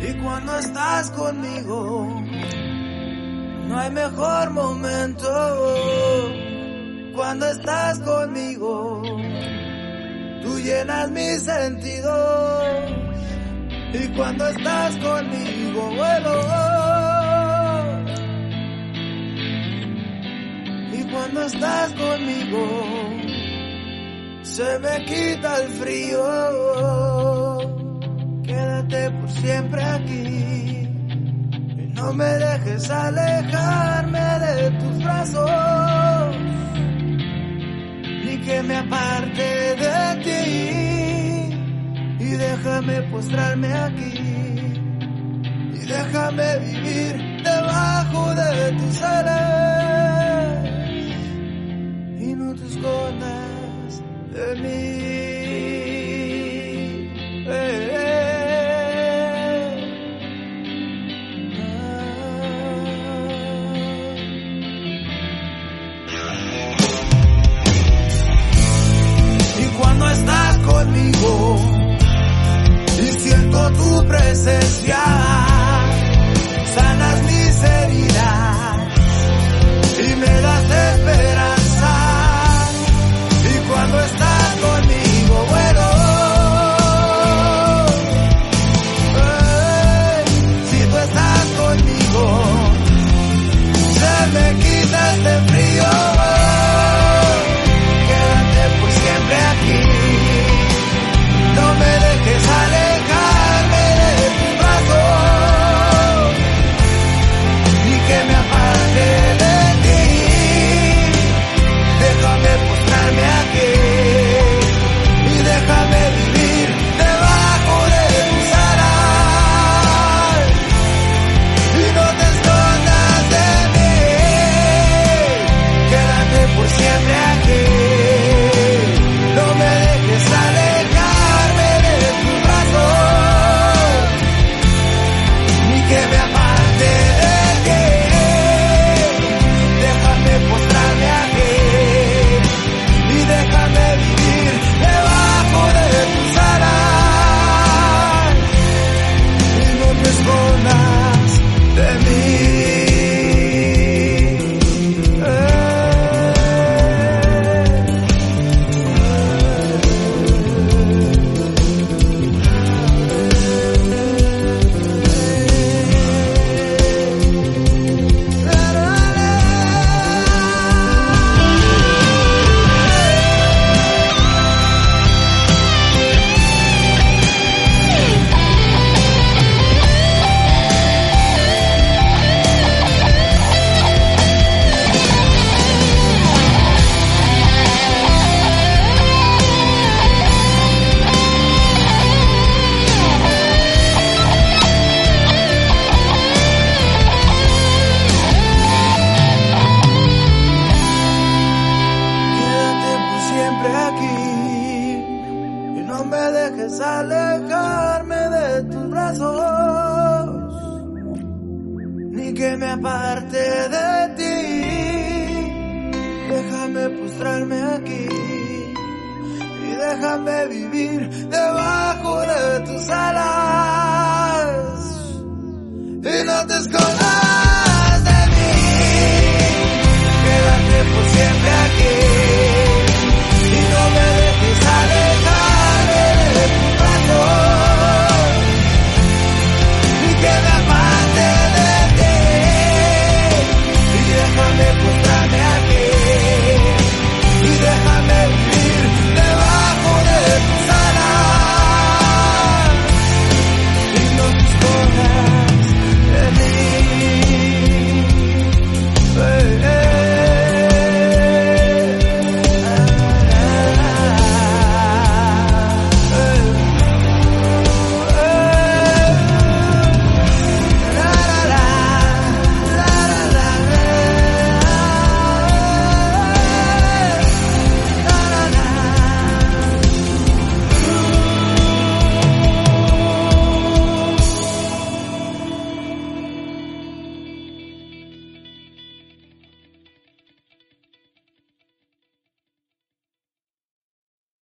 Y cuando estás conmigo, no hay mejor momento. Cuando estás conmigo, tú llenas mis sentidos. Y cuando estás conmigo, bueno. Y cuando estás conmigo, se me quita el frío. Quédate por siempre aquí. Y no me dejes alejarme de tus brazos. Ni que me aparte de ti. Y déjame postrarme aquí. Y déjame vivir debajo de tus alas. Tu presencia, alejarme de tus brazos, ni que me aparte de ti. Déjame postrarme aquí y déjame vivir debajo de tus alas y no te escondas.